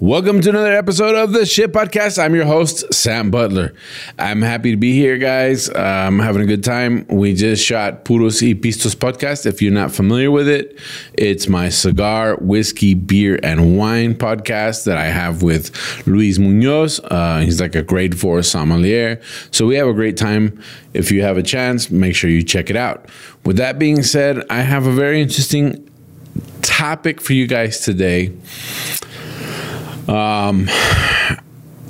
Welcome to another episode of the Shit Podcast. I'm your host, Sam Butler. I'm happy to be here, guys. Uh, I'm having a good time. We just shot Puros y Pistos podcast. If you're not familiar with it, it's my cigar, whiskey, beer, and wine podcast that I have with Luis Munoz. Uh, he's like a grade four sommelier. So we have a great time. If you have a chance, make sure you check it out. With that being said, I have a very interesting topic for you guys today. Um,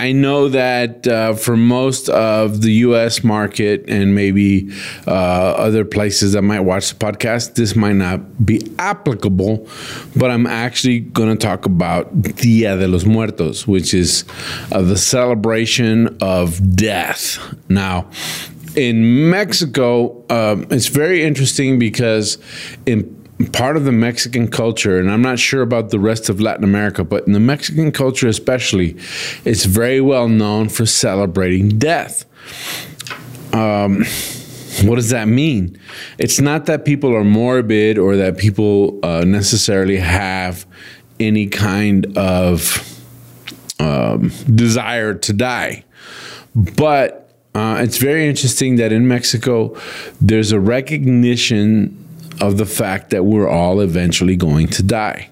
I know that uh, for most of the U.S. market and maybe uh, other places that might watch the podcast, this might not be applicable, but I'm actually going to talk about Dia de los Muertos, which is uh, the celebration of death. Now, in Mexico, um, it's very interesting because in part of the Mexican culture, and I'm not sure about the rest of Latin America, but in the Mexican culture especially, it's very well known for celebrating death. Um, what does that mean? It's not that people are morbid or that people uh, necessarily have any kind of um, desire to die, but uh, it's very interesting that in Mexico, there's a recognition of the fact that we're all eventually going to die.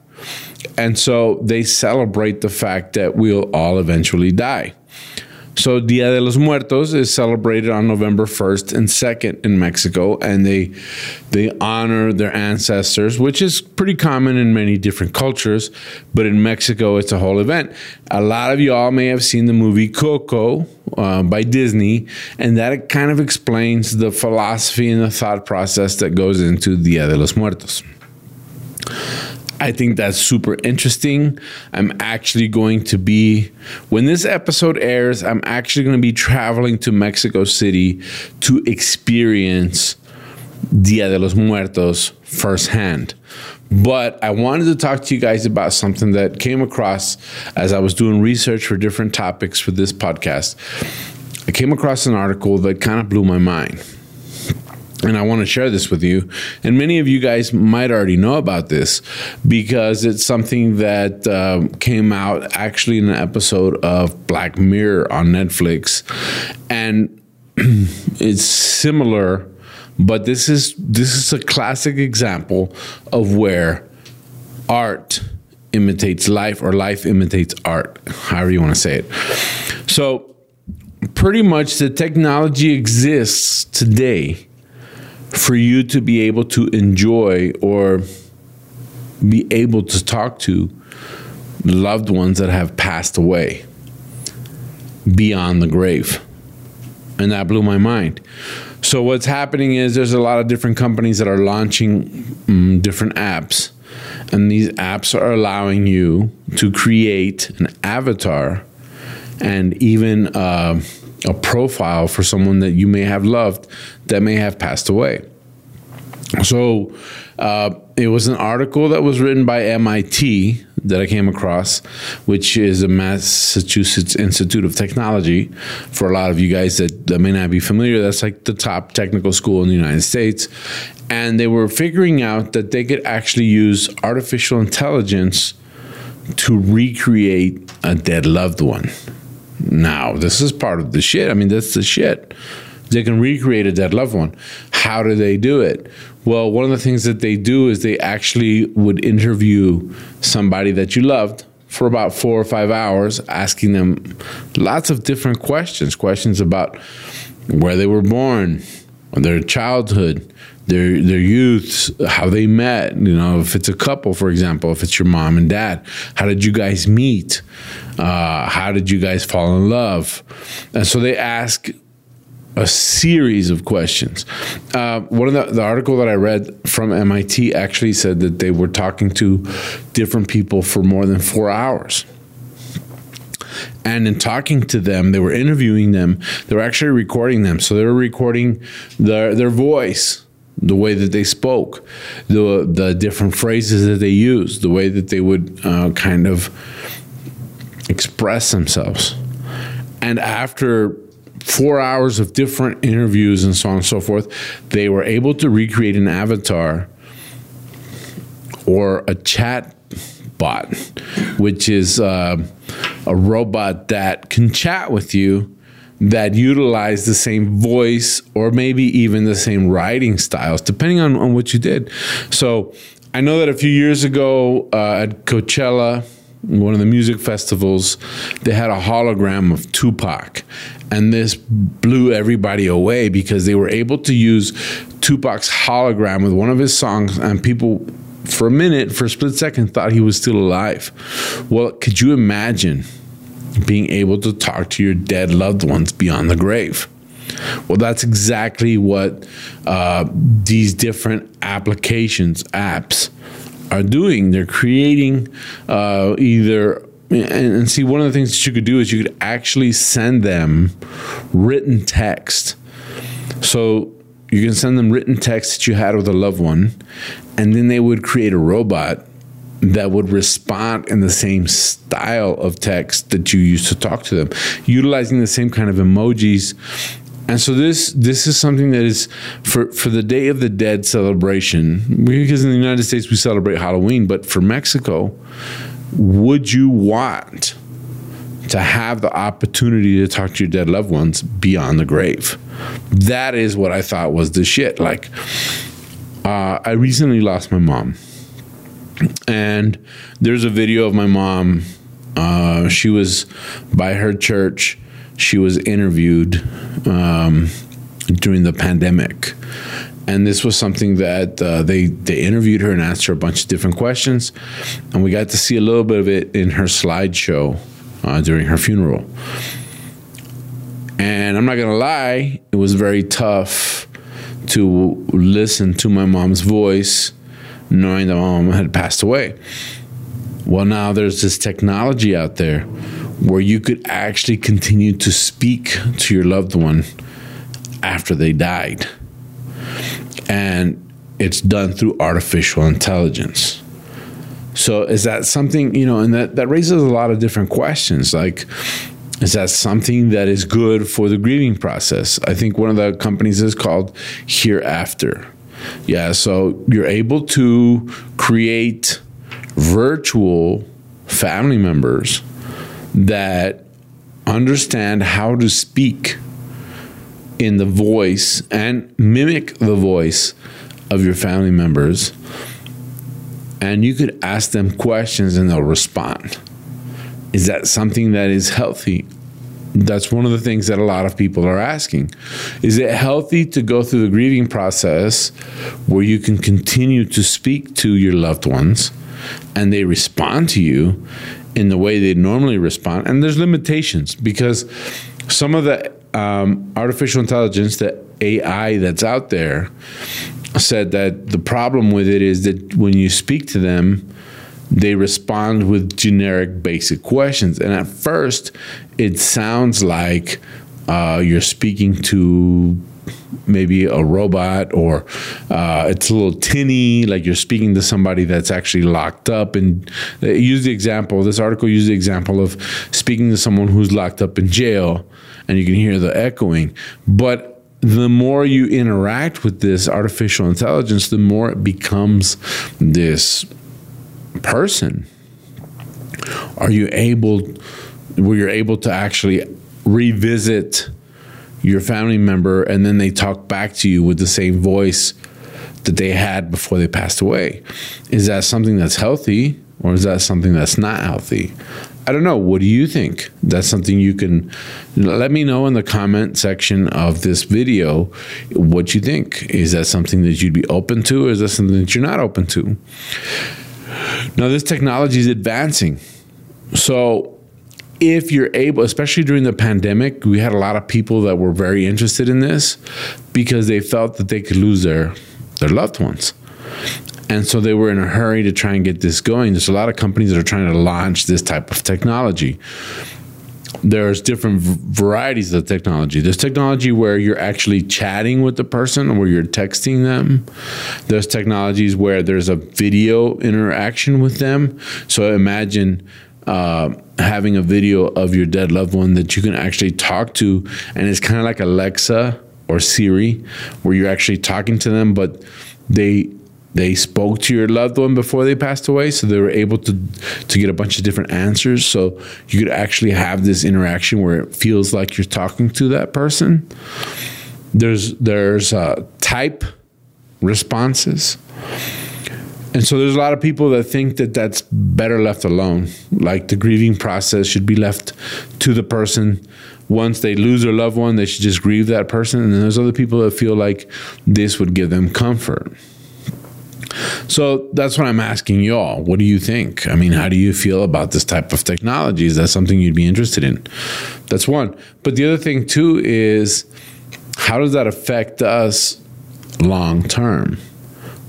And so they celebrate the fact that we'll all eventually die. So Dia de los Muertos is celebrated on November 1st and 2nd in Mexico and they they honor their ancestors, which is pretty common in many different cultures, but in Mexico it's a whole event. A lot of y'all may have seen the movie Coco uh, by Disney and that kind of explains the philosophy and the thought process that goes into Dia de los Muertos. I think that's super interesting. I'm actually going to be, when this episode airs, I'm actually going to be traveling to Mexico City to experience Dia de los Muertos firsthand. But I wanted to talk to you guys about something that came across as I was doing research for different topics for this podcast. I came across an article that kind of blew my mind and I want to share this with you. And many of you guys might already know about this because it's something that uh, came out actually in an episode of Black Mirror on Netflix, and it's similar. But this is this is a classic example of where art imitates life or life imitates art, however you want to say it. So, pretty much the technology exists today for you to be able to enjoy or be able to talk to loved ones that have passed away beyond the grave. And that blew my mind. So, what's happening is there's a lot of different companies that are launching um, different apps. And these apps are allowing you to create an avatar and even uh, a profile for someone that you may have loved that may have passed away. So uh, it was an article that was written by MIT that I came across, which is a Massachusetts Institute of Technology. For a lot of you guys that, that may not be familiar, that's like the top technical school in the United States. And they were figuring out that they could actually use artificial intelligence to recreate a dead loved one. Now, this is part of the shit. I mean, that's the shit. They can recreate a dead loved one. How do they do it? Well, one of the things that they do is they actually would interview somebody that you loved for about four or five hours, asking them lots of different questions questions about where they were born, their childhood, their their youth, how they met. You know, if it's a couple, for example, if it's your mom and dad, how did you guys meet? Uh, how did you guys fall in love? And so they ask a series of questions. Uh, one of the, the article that I read from MIT actually said that they were talking to different people for more than four hours. And in talking to them, they were interviewing them. They were actually recording them, so they were recording their their voice the way that they spoke, the the different phrases that they used, the way that they would uh, kind of express themselves. And after four hours of different interviews and so on and so forth, they were able to recreate an avatar or a chat bot, which is uh, a robot that can chat with you that utilize the same voice or maybe even the same writing styles, depending on, on what you did. So I know that a few years ago uh, at Coachella, one of the music festivals, they had a hologram of Tupac. And this blew everybody away because they were able to use Tupac's hologram with one of his songs, and people, for a minute, for a split second, thought he was still alive. Well, could you imagine being able to talk to your dead loved ones beyond the grave? Well, that's exactly what uh, these different applications, apps, are doing. They're creating uh, either and, see one of the things that you could do is you could actually send them written text. So you can send them written text that you had with a loved one, and then they would create a robot that would respond in the same style of text that you used to talk to them, utilizing the same kind of emojis and so this this is something that is for for the Day of the Dead celebration because in the United States we celebrate Halloween, but for Mexico, would you want to have the opportunity to talk to your dead loved ones beyond the grave? That is what I thought was the shit. Like, uh, I recently lost my mom, and there's a video of my mom. Uh, she was by her church she was interviewed um, during the pandemic. And this was something that uh, they they interviewed her and asked her a bunch of different questions, and we got to see a little bit of it in her slideshow uh, during her funeral. And I'm not gonna lie, it was very tough to listen to my mom's voice, knowing that my mom had passed away. Well, now there's this technology out there where you could actually continue to speak to your loved one after they died. And it's done through artificial intelligence. So is that something, you know, and that, that raises a lot of different questions. Like, is that something that is good for the grieving process? I think one of the companies is called Hereafter. Yeah, so you're able to create virtual family members that understand how to speak in the voice and mimic the voice of your family members. And you could ask them questions and they'll respond. Is that something that is healthy? That's one of the things that a lot of people are asking. Is it healthy to go through the grieving process where you can continue to speak to your loved ones and they respond to you in the way they normally respond. And there's limitations because some of the um, artificial intelligence, the AI that's out there, said that the problem with it is that when you speak to them, they respond with generic basic questions. And at first, it sounds like uh, you're speaking to maybe a robot or uh, it's a little tinny, like you're speaking to somebody that's actually locked up. And use the example, this article used the example of speaking to someone who's locked up in jail and you can hear the echoing. But the more you interact with this artificial intelligence, the more it becomes this person. Are you able, were you're able to actually revisit your family member and then they talk back to you with the same voice that they had before they passed away. Is that something that's healthy or is that something that's not healthy? I don't know. What do you think? That's something you can let me know in the comment section of this video what you think. Is that something that you'd be open to or is that something that you're not open to? Now, this technology is advancing. So, if you're able, especially during the pandemic, we had a lot of people that were very interested in this because they felt that they could lose their their loved ones. And so they were in a hurry to try and get this going. There's a lot of companies that are trying to launch this type of technology. There's different varieties of technology. There's technology where you're actually chatting with the person or where you're texting them. There's technologies where there's a video interaction with them. So imagine uh, having a video of your dead loved one that you can actually talk to, and it's kind of like Alexa or Siri, where you're actually talking to them, but they they spoke to your loved one before they passed away so they were able to to get a bunch of different answers. So you could actually have this interaction where it feels like you're talking to that person. There's there's uh, type responses. And so there's a lot of people that think that that's better left alone. Like the grieving process should be left to the person. Once they lose their loved one they should just grieve that person. And then there's other people that feel like this would give them comfort so that's what I'm asking y'all. What do you think? I mean, how do you feel about this type of technology? Is that something you'd be interested in? That's one. But the other thing, too, is how does that affect us long term?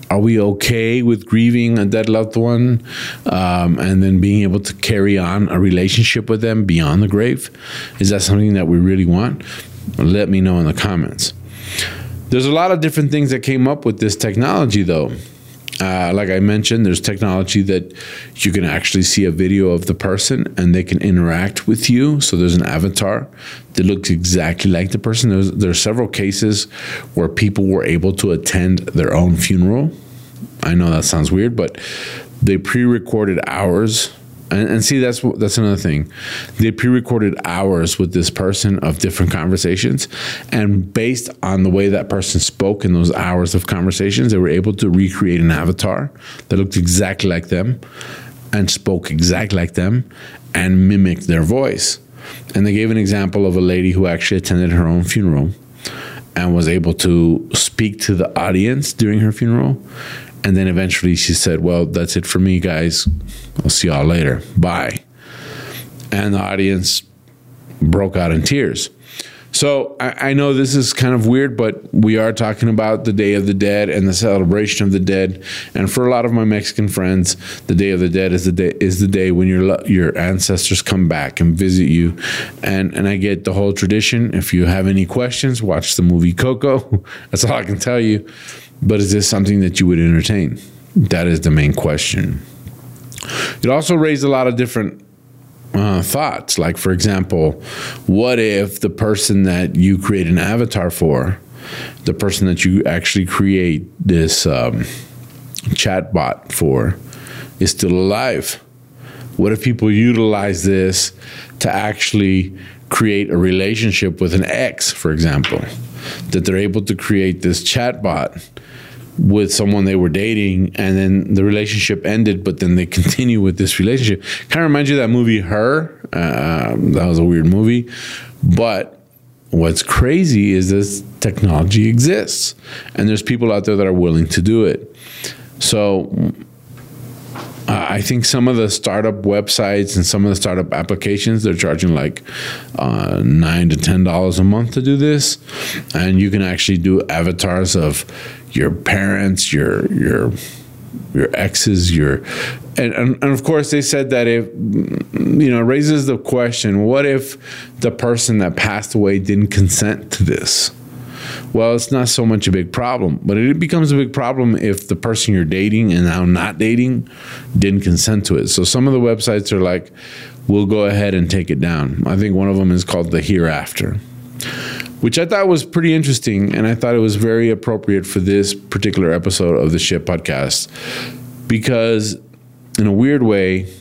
Are we okay with grieving a dead loved one um, and then being able to carry on a relationship with them beyond the grave? Is that something that we really want? Let me know in the comments. There's a lot of different things that came up with this technology, though. Uh, like I mentioned, there's technology that you can actually see a video of the person and they can interact with you. So there's an avatar that looks exactly like the person. There's, there are several cases where people were able to attend their own funeral. I know that sounds weird, but they pre recorded hours and, and see that's that's another thing. They pre-recorded hours with this person of different conversations, and based on the way that person spoke in those hours of conversations, they were able to recreate an avatar that looked exactly like them and spoke exactly like them and mimicked their voice. And they gave an example of a lady who actually attended her own funeral and was able to speak to the audience during her funeral and then eventually she said, Well, that's it for me, guys. I'll see y'all later. Bye. And the audience broke out in tears. So I, I, know this is kind of weird, but we are talking about the Day of the Dead and the celebration of the dead. And for a lot of my Mexican friends, the Day of the Dead is the day is the day when your your ancestors come back and visit you. And and I get the whole tradition. If you have any questions, watch the movie Coco. That's all I can tell you. But is this something that you would entertain? That is the main question. It also raised a lot of different uh, thoughts. Like, for example, what if the person that you create an avatar for, the person that you actually create this um, chat bot for, is still alive? What if people utilize this to actually create a relationship with an ex, for example? That they're able to create this chat bot with someone they were dating and then the relationship ended but then they continue with this relationship. Kind of reminds you of that movie her. Uh, that was a weird movie. But what's crazy is this technology exists and there's people out there that are willing to do it. So uh, I think some of the startup websites and some of the startup applications they're charging like uh, nine to ten dollars a month to do this, and you can actually do avatars of your parents, your your your exes, your and, and, and of course they said that if you know raises the question, what if the person that passed away didn't consent to this? Well, it's not so much a big problem, but it becomes a big problem if the person you're dating and now not dating didn't consent to it. So some of the websites are like, we'll go ahead and take it down. I think one of them is called the Hereafter, which I thought was pretty interesting. And I thought it was very appropriate for this particular episode of the Shit Podcast because, in a weird way,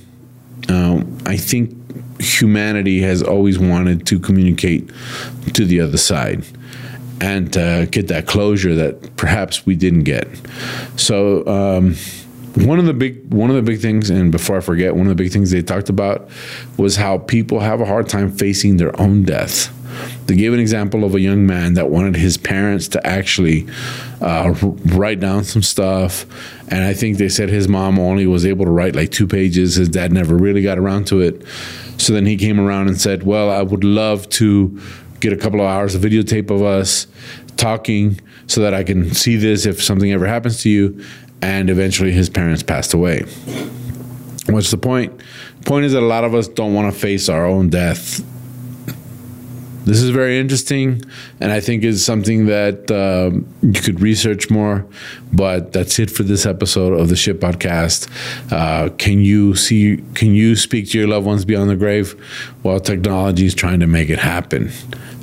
um, I think humanity has always wanted to communicate to the other side and uh, get that closure that perhaps we didn't get. So um, one of the big one of the big things, and before I forget, one of the big things they talked about was how people have a hard time facing their own death. They gave an example of a young man that wanted his parents to actually uh, write down some stuff. And I think they said his mom only was able to write like two pages. His dad never really got around to it. So then he came around and said, Well, I would love to get a couple of hours of videotape of us talking so that I can see this if something ever happens to you. And eventually his parents passed away. What's the point? Point is that a lot of us don't want to face our own death this is very interesting, and I think is something that um, you could research more. But that's it for this episode of the Shit Podcast. Uh, can you see? Can you speak to your loved ones beyond the grave? Well, technology is trying to make it happen.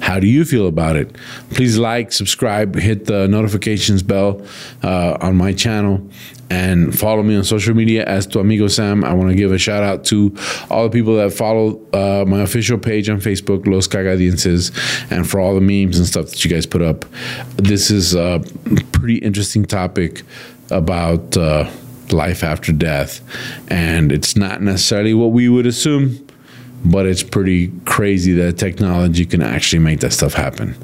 How do you feel about it? Please like, subscribe, hit the notifications bell uh, on my channel, and follow me on social media as Tu Amigo Sam. I want to give a shout out to all the people that follow uh, my official page on Facebook, Los Cagadienses, and for all the memes and stuff that you guys put up. This is a pretty interesting topic about uh, life after death, and it's not necessarily what we would assume but it's pretty crazy that technology can actually make that stuff happen.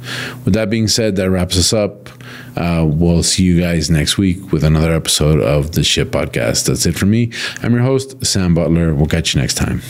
With that being said, that wraps us up. Uh, we'll see you guys next week with another episode of the Shit Podcast. That's it for me. I'm your host, Sam Butler. We'll catch you next time.